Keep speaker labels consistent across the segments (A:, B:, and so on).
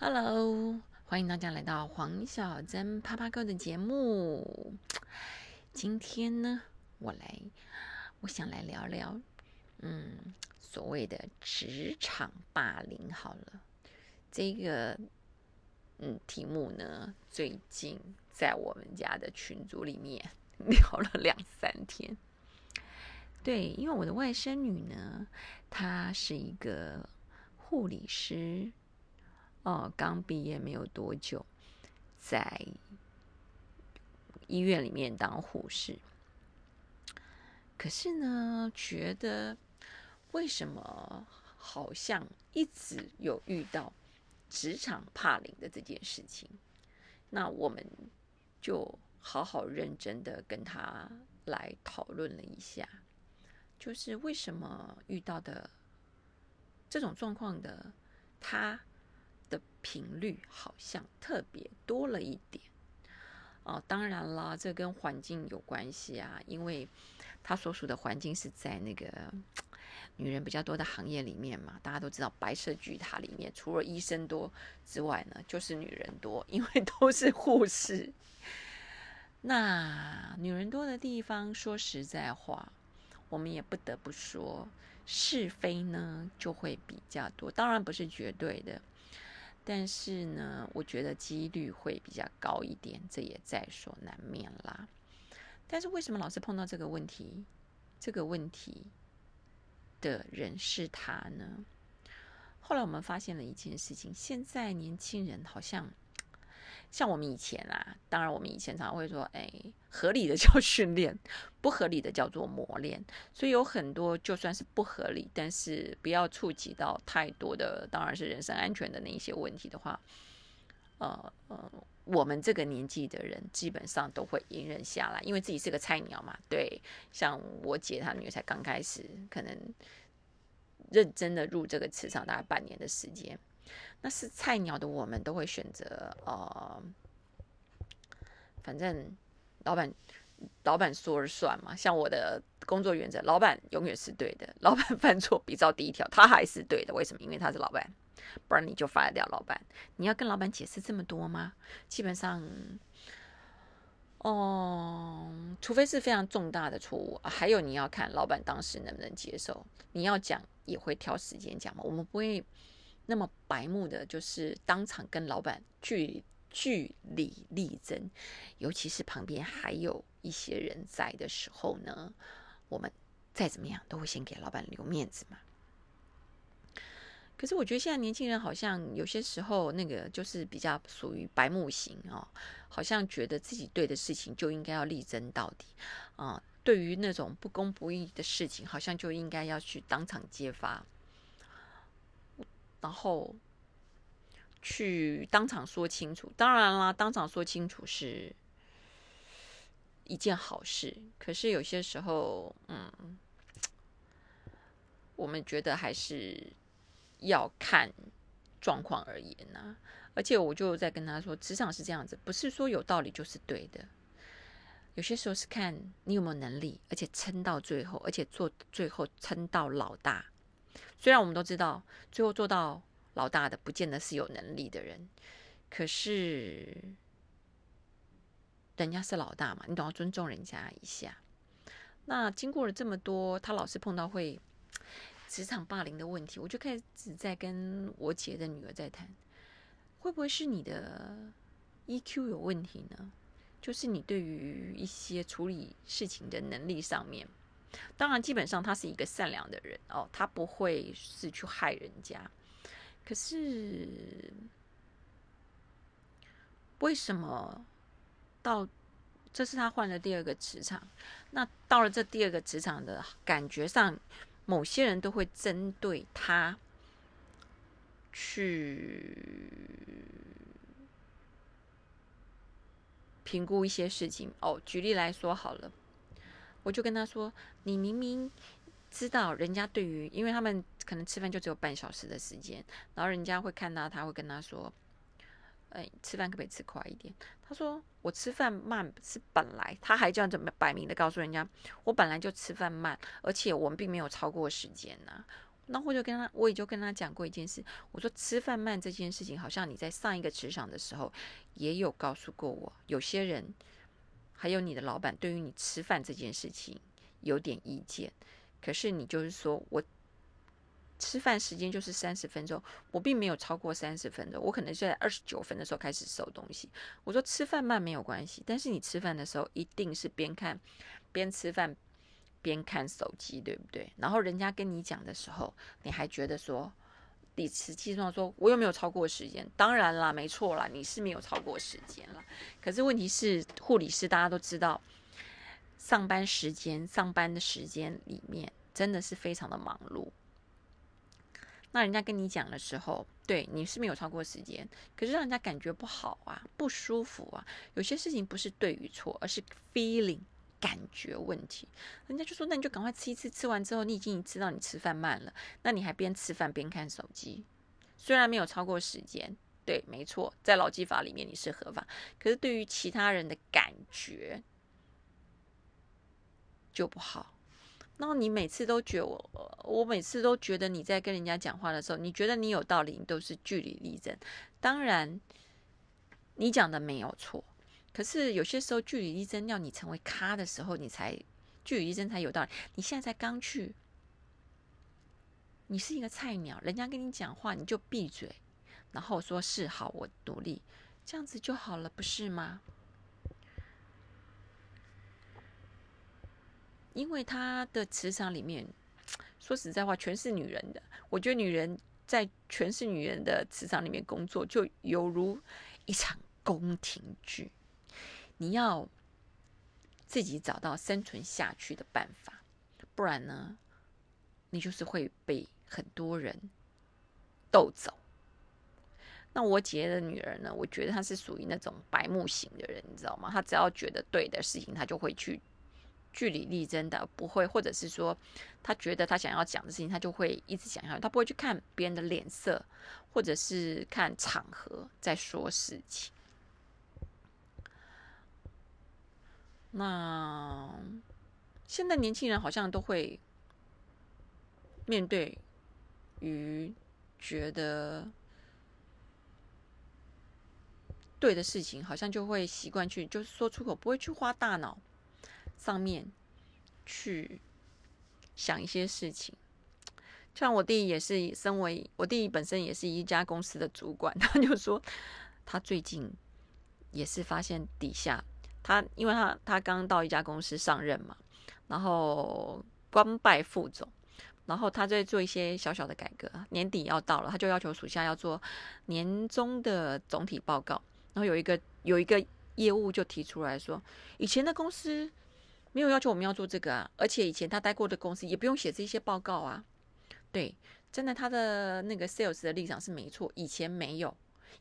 A: Hello，欢迎大家来到黄小珍啪啪哥的节目。今天呢，我来，我想来聊聊，嗯，所谓的职场霸凌。好了，这个，嗯，题目呢，最近在我们家的群组里面聊了两三天。对，因为我的外甥女呢，她是一个护理师。哦，刚毕业没有多久，在医院里面当护士。可是呢，觉得为什么好像一直有遇到职场霸凌的这件事情？那我们就好好认真的跟他来讨论了一下，就是为什么遇到的这种状况的他。频率好像特别多了一点哦，当然了，这跟环境有关系啊，因为他所属的环境是在那个女人比较多的行业里面嘛。大家都知道，白色巨塔里面除了医生多之外呢，就是女人多，因为都是护士。那女人多的地方，说实在话，我们也不得不说，是非呢就会比较多。当然不是绝对的。但是呢，我觉得几率会比较高一点，这也在所难免啦。但是为什么老是碰到这个问题？这个问题的人是他呢？后来我们发现了一件事情，现在年轻人好像。像我们以前啊，当然我们以前常常会说，哎，合理的 叫训练，不合理的叫做磨练。所以有很多就算是不合理，但是不要触及到太多的，当然是人身安全的那一些问题的话，呃呃，我们这个年纪的人基本上都会隐忍下来，因为自己是个菜鸟嘛。对，像我姐她女儿才刚开始，可能认真的入这个磁场大概半年的时间。那是菜鸟的，我们都会选择呃，反正老板老板说了算嘛。像我的工作原则，老板永远是对的。老板 犯错，比照第一条，他还是对的。为什么？因为他是老板，不然你就发掉老板。你要跟老板解释这么多吗？基本上，哦，除非是非常重大的错误，还有你要看老板当时能不能接受。你要讲也会挑时间讲嘛。我们不会。那么白目的就是当场跟老板据据理力争，尤其是旁边还有一些人在的时候呢，我们再怎么样都会先给老板留面子嘛。可是我觉得现在年轻人好像有些时候那个就是比较属于白目型哦，好像觉得自己对的事情就应该要力争到底啊，对于那种不公不义的事情，好像就应该要去当场揭发。然后去当场说清楚，当然啦，当场说清楚是一件好事。可是有些时候，嗯，我们觉得还是要看状况而言呢。而且我就在跟他说，职场是这样子，不是说有道理就是对的。有些时候是看你有没有能力，而且撑到最后，而且做最后撑到老大。虽然我们都知道，最后做到老大的不见得是有能力的人，可是人家是老大嘛，你都要尊重人家一下。那经过了这么多，他老是碰到会职场霸凌的问题，我就开始在跟我姐的女儿在谈，会不会是你的 EQ 有问题呢？就是你对于一些处理事情的能力上面。当然，基本上他是一个善良的人哦，他不会是去害人家。可是，为什么到这是他换了第二个磁场？那到了这第二个磁场的感觉上，某些人都会针对他去评估一些事情哦。举例来说，好了。我就跟他说：“你明明知道人家对于，因为他们可能吃饭就只有半小时的时间，然后人家会看到他会跟他说：‘哎，吃饭可不可以吃快一点？’他说：‘我吃饭慢是本来。’他还这样怎么摆明的告诉人家：‘我本来就吃饭慢，而且我们并没有超过时间呐。’那我就跟他，我也就跟他讲过一件事，我说吃饭慢这件事情，好像你在上一个职场的时候也有告诉过我，有些人还有你的老板对于你吃饭这件事情有点意见，可是你就是说我。吃饭时间就是三十分钟，我并没有超过三十分钟，我可能是在二十九分的时候开始收东西。我说吃饭慢没有关系，但是你吃饭的时候一定是边看边吃饭边看手机，对不对？然后人家跟你讲的时候，你还觉得说你实际上说我又没有超过时间，当然啦，没错啦，你是没有超过时间了。可是问题是，护理师大家都知道，上班时间上班的时间里面真的是非常的忙碌。那人家跟你讲的时候，对你是没有超过时间，可是让人家感觉不好啊，不舒服啊。有些事情不是对与错，而是 feeling 感觉问题。人家就说，那你就赶快吃一次，吃完之后你已经知道你吃饭慢了，那你还边吃饭边看手机，虽然没有超过时间，对，没错，在劳基法里面你是合法，可是对于其他人的感觉就不好。然后你每次都觉得我，我每次都觉得你在跟人家讲话的时候，你觉得你有道理，你都是据理力争。当然，你讲的没有错，可是有些时候据理力争要你成为咖的时候，你才据理力争才有道理。你现在才刚去，你是一个菜鸟，人家跟你讲话你就闭嘴，然后说是好，我努力，这样子就好了，不是吗？因为他的磁场里面，说实在话，全是女人的。我觉得女人在全是女人的磁场里面工作，就犹如一场宫廷剧。你要自己找到生存下去的办法，不然呢，你就是会被很多人斗走。那我姐的女儿呢？我觉得她是属于那种白目型的人，你知道吗？她只要觉得对的事情，她就会去。据理力争的不会，或者是说他觉得他想要讲的事情，他就会一直想要，他不会去看别人的脸色，或者是看场合在说事情。那现在年轻人好像都会面对于觉得对的事情，好像就会习惯去就是说出口，不会去花大脑。上面去想一些事情，像我弟也是，身为我弟本身也是一家公司的主管，他就说他最近也是发现底下他，因为他他刚到一家公司上任嘛，然后官拜副总，然后他在做一些小小的改革，年底要到了，他就要求属下要做年终的总体报告，然后有一个有一个业务就提出来说，以前的公司。没有要求我们要做这个啊，而且以前他待过的公司也不用写这些报告啊。对，真的他的那个 sales 的立场是没错，以前没有，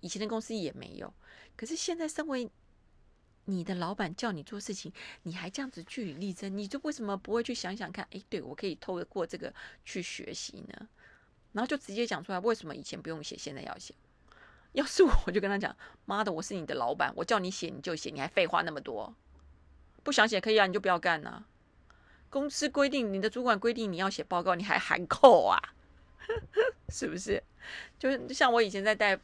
A: 以前的公司也没有。可是现在身为你的老板叫你做事情，你还这样子据理力争，你就为什么不会去想想看？哎，对我可以透过这个去学习呢？然后就直接讲出来，为什么以前不用写，现在要写？要是我，我就跟他讲，妈的，我是你的老板，我叫你写你就写，你还废话那么多。不想写可以啊，你就不要干呐。公司规定，你的主管规定你要写报告，你还含扣啊？是不是？就是像我以前在带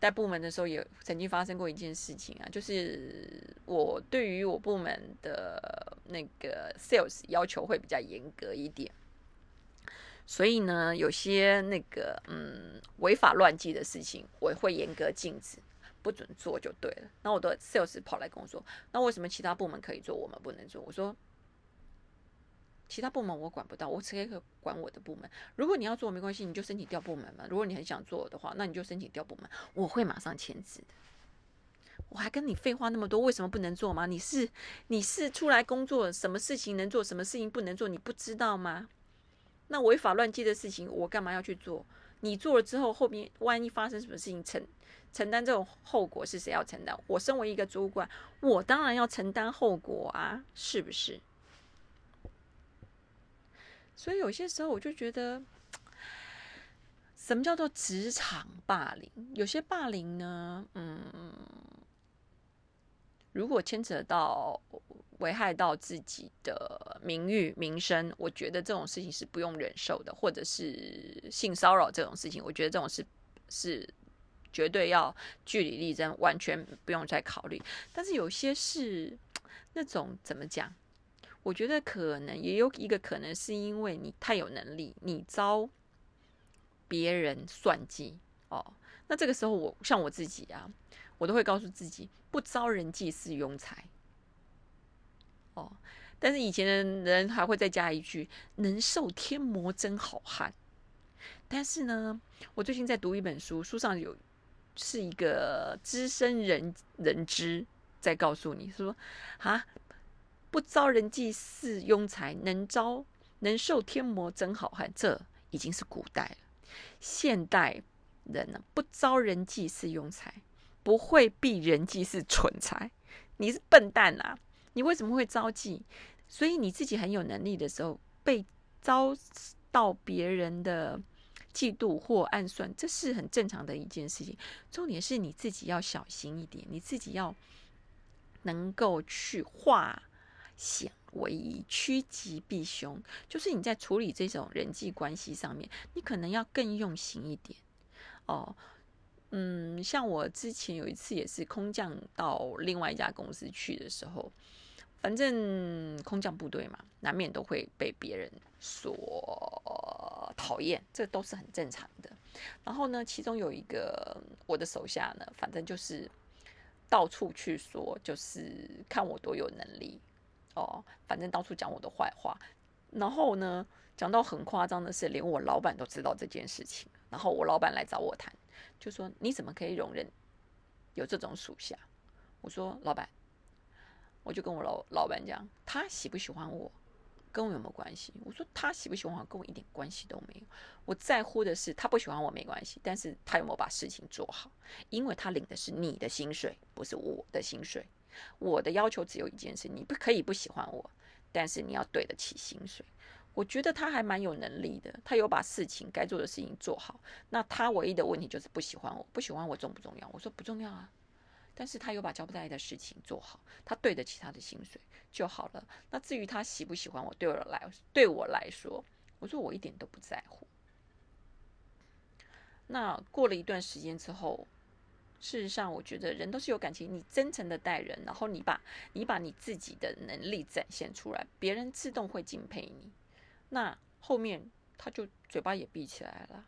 A: 带部门的时候，也曾经发生过一件事情啊，就是我对于我部门的那个 sales 要求会比较严格一点，所以呢，有些那个嗯违法乱纪的事情，我会严格禁止。不准做就对了。那我的 sales 跑来跟我说：“那为什么其他部门可以做，我们不能做？”我说：“其他部门我管不到，我只可以管我的部门。如果你要做没关系，你就申请调部门嘛。如果你很想做的话，那你就申请调部门，我会马上签字的。我还跟你废话那么多，为什么不能做吗？你是你是出来工作，什么事情能做，什么事情不能做，你不知道吗？那违法乱纪的事情，我干嘛要去做？你做了之后，后面万一发生什么事情，承？”承担这种后果是谁要承担？我身为一个主管，我当然要承担后果啊，是不是？所以有些时候我就觉得，什么叫做职场霸凌？有些霸凌呢，嗯，如果牵扯到危害到自己的名誉名声，我觉得这种事情是不用忍受的，或者是性骚扰这种事情，我觉得这种是是绝对要据理力争，完全不用再考虑。但是有些是那种怎么讲？我觉得可能也有一个可能，是因为你太有能力，你遭别人算计哦。那这个时候，我像我自己啊，我都会告诉自己，不招人忌是庸才。哦，但是以前的人还会再加一句“能受天魔真好汉”。但是呢，我最近在读一本书，书上有是一个资深人人知在告诉你说啊。不招人忌是庸才，能招能受天魔真好汉。这已经是古代了。现代人呢，不招人忌是庸才，不会避人忌是蠢才。你是笨蛋啊！你为什么会招忌？所以你自己很有能力的时候，被遭到别人的嫉妒或暗算，这是很正常的一件事情。重点是你自己要小心一点，你自己要能够去化。险为夷，趋吉避凶，就是你在处理这种人际关系上面，你可能要更用心一点哦。嗯，像我之前有一次也是空降到另外一家公司去的时候，反正空降部队嘛，难免都会被别人所讨厌，这都是很正常的。然后呢，其中有一个我的手下呢，反正就是到处去说，就是看我多有能力。哦，反正到处讲我的坏话，然后呢，讲到很夸张的是，连我老板都知道这件事情。然后我老板来找我谈，就说你怎么可以容忍有这种属下？我说老板，我就跟我老老板讲，他喜不喜欢我，跟我有没有关系？我说他喜不喜欢我，跟我一点关系都没有。我在乎的是他不喜欢我没关系，但是他有没有把事情做好？因为他领的是你的薪水，不是我的薪水。我的要求只有一件事：你不可以不喜欢我，但是你要对得起薪水。我觉得他还蛮有能力的，他有把事情该做的事情做好。那他唯一的问题就是不喜欢我，不喜欢我重不重要？我说不重要啊，但是他有把交不代的事情做好，他对得起他的薪水就好了。那至于他喜不喜欢我，对我来对我来说，我说我一点都不在乎。那过了一段时间之后。事实上，我觉得人都是有感情。你真诚的待人，然后你把你把你自己的能力展现出来，别人自动会敬佩你。那后面他就嘴巴也闭起来了，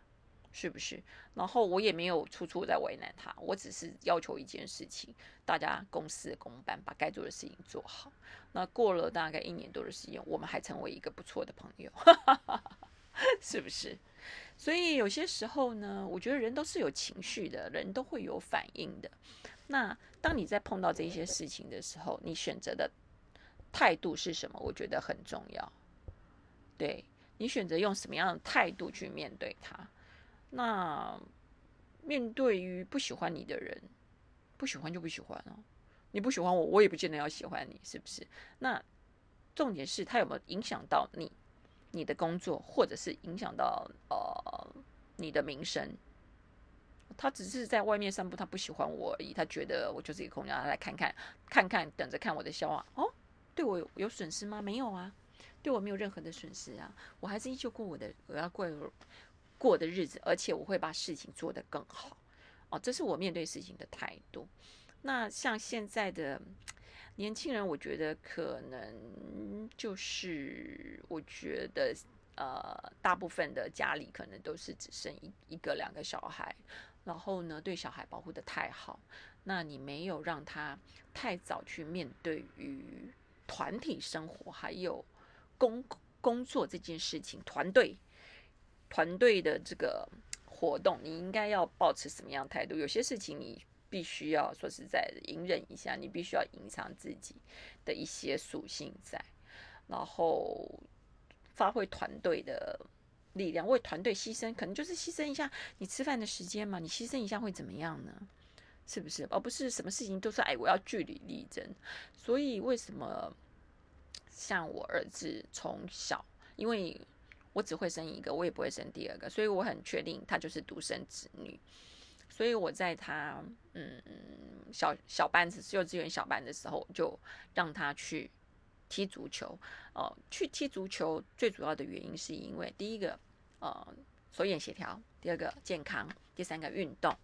A: 是不是？然后我也没有处处在为难他，我只是要求一件事情：大家公事公办，把该做的事情做好。那过了大概一年多的时间，我们还成为一个不错的朋友，是不是？所以有些时候呢，我觉得人都是有情绪的，人都会有反应的。那当你在碰到这些事情的时候，你选择的态度是什么？我觉得很重要。对你选择用什么样的态度去面对他？那面对于不喜欢你的人，不喜欢就不喜欢哦。你不喜欢我，我也不见得要喜欢你，是不是？那重点是他有没有影响到你？你的工作，或者是影响到呃你的名声，他只是在外面散步，他不喜欢我而已，他觉得我就是一个空降，他来看看看看，等着看我的笑话哦。对我有有损失吗？没有啊，对我没有任何的损失啊，我还是依旧过我的我要过过的日子，而且我会把事情做得更好哦，这是我面对事情的态度。那像现在的。年轻人，我觉得可能就是，我觉得呃，大部分的家里可能都是只剩一一个两个小孩，然后呢，对小孩保护的太好，那你没有让他太早去面对于团体生活，还有工工作这件事情，团队团队的这个活动，你应该要保持什么样态度？有些事情你。必须要说实在的，隐忍一下，你必须要隐藏自己的一些属性在，然后发挥团队的力量，为团队牺牲，可能就是牺牲一下你吃饭的时间嘛，你牺牲一下会怎么样呢？是不是？而不是什么事情都是哎，我要据理力争。所以为什么像我儿子从小，因为我只会生一个，我也不会生第二个，所以我很确定他就是独生子女。所以我在他嗯小小班子幼稚园小班的时候，就让他去踢足球。哦，去踢足球最主要的原因是因为第一个，呃，手眼协调；第二个健康；第三个运动。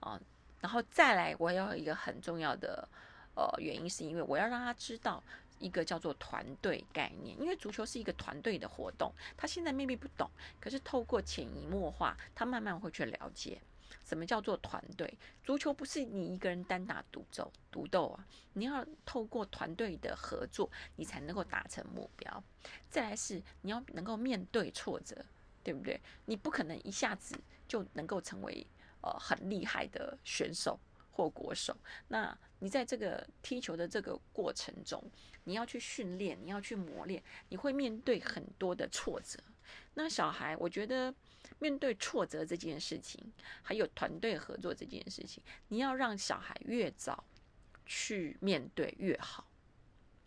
A: 啊，然后再来，我要一个很重要的呃原因，是因为我要让他知道。一个叫做团队概念，因为足球是一个团队的活动，他现在未必不懂，可是透过潜移默化，他慢慢会去了解什么叫做团队。足球不是你一个人单打独斗，独斗啊，你要透过团队的合作，你才能够达成目标。再来是你要能够面对挫折，对不对？你不可能一下子就能够成为呃很厉害的选手。或国手，那你在这个踢球的这个过程中，你要去训练，你要去磨练，你会面对很多的挫折。那小孩，我觉得面对挫折这件事情，还有团队合作这件事情，你要让小孩越早去面对越好。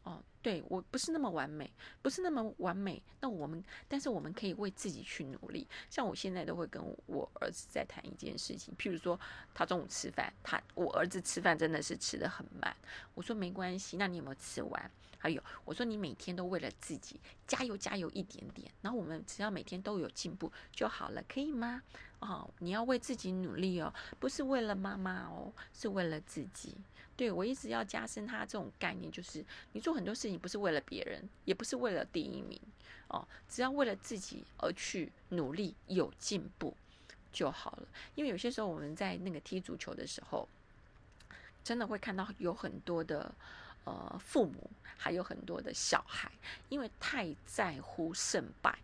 A: 哦，对我不是那么完美，不是那么完美。那我们，但是我们可以为自己去努力。像我现在都会跟我儿子在谈一件事情，譬如说他中午吃饭，他我儿子吃饭真的是吃的很慢。我说没关系，那你有没有吃完？还有我说你每天都为了自己加油加油一点点，然后我们只要每天都有进步就好了，可以吗？哦，你要为自己努力哦，不是为了妈妈哦，是为了自己。对我一直要加深他这种概念，就是你做很多事情不是为了别人，也不是为了第一名哦，只要为了自己而去努力，有进步就好了。因为有些时候我们在那个踢足球的时候，真的会看到有很多的呃父母，还有很多的小孩，因为太在乎胜败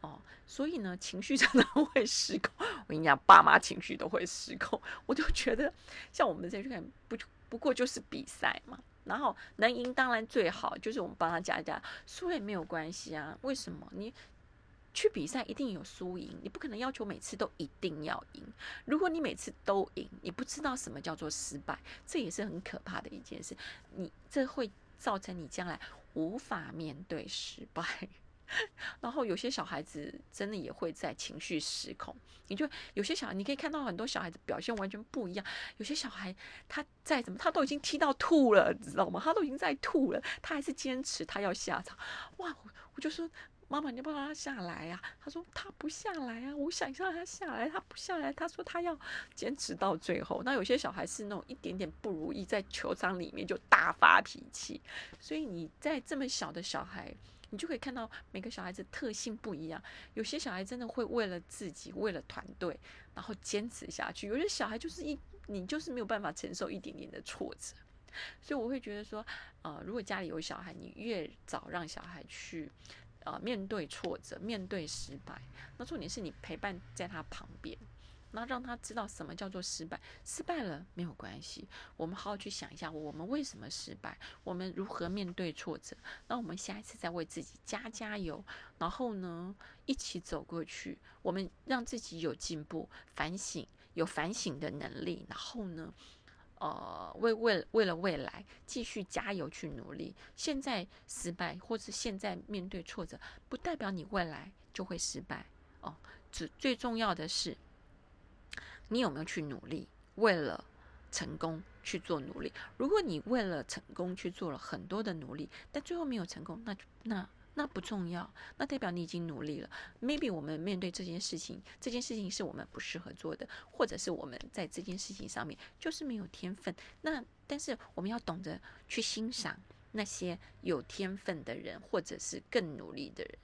A: 哦，所以呢情绪 真的会失控。我跟你讲，爸妈情绪都会失控，我就觉得像我们这去看不。不过就是比赛嘛，然后能赢当然最好，就是我们帮他加加，输也没有关系啊。为什么？你去比赛一定有输赢，你不可能要求每次都一定要赢。如果你每次都赢，你不知道什么叫做失败，这也是很可怕的一件事。你这会造成你将来无法面对失败。然后有些小孩子真的也会在情绪失控，你就有些小孩，你可以看到很多小孩子表现完全不一样。有些小孩他再怎么，他都已经踢到吐了，知道吗？他都已经在吐了，他还是坚持他要下场。哇，我就说妈妈，你不让他下来呀？他说他不下来啊，我想让他下来，他不下来。他说他要坚持到最后。那有些小孩是那种一点点不如意，在球场里面就大发脾气。所以你在这么小的小孩。你就可以看到每个小孩子特性不一样，有些小孩真的会为了自己，为了团队，然后坚持下去；有些小孩就是一，你就是没有办法承受一点点的挫折。所以我会觉得说，呃，如果家里有小孩，你越早让小孩去，呃，面对挫折，面对失败，那重点是你陪伴在他旁边。那让他知道什么叫做失败，失败了没有关系。我们好好去想一下，我们为什么失败，我们如何面对挫折。那我们下一次再为自己加加油，然后呢，一起走过去。我们让自己有进步，反省，有反省的能力。然后呢，呃，为为为了未来继续加油去努力。现在失败，或是现在面对挫折，不代表你未来就会失败哦。只最重要的是。你有没有去努力，为了成功去做努力？如果你为了成功去做了很多的努力，但最后没有成功，那那那不重要，那代表你已经努力了。Maybe 我们面对这件事情，这件事情是我们不适合做的，或者是我们在这件事情上面就是没有天分。那但是我们要懂得去欣赏那些有天分的人，或者是更努力的人，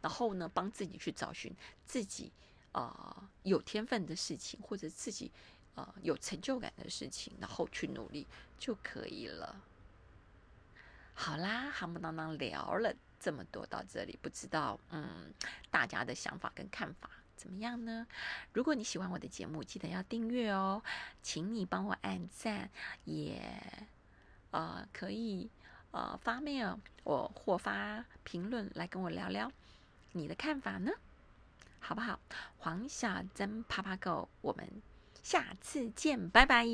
A: 然后呢，帮自己去找寻自己。呃，有天分的事情，或者自己呃有成就感的事情，然后去努力就可以了。好啦，夯不当当聊了这么多到这里，不知道嗯大家的想法跟看法怎么样呢？如果你喜欢我的节目，记得要订阅哦，请你帮我按赞，也呃可以呃发 mail 我或发评论来跟我聊聊你的看法呢。好不好？黄小珍趴趴狗，我们下次见，拜拜。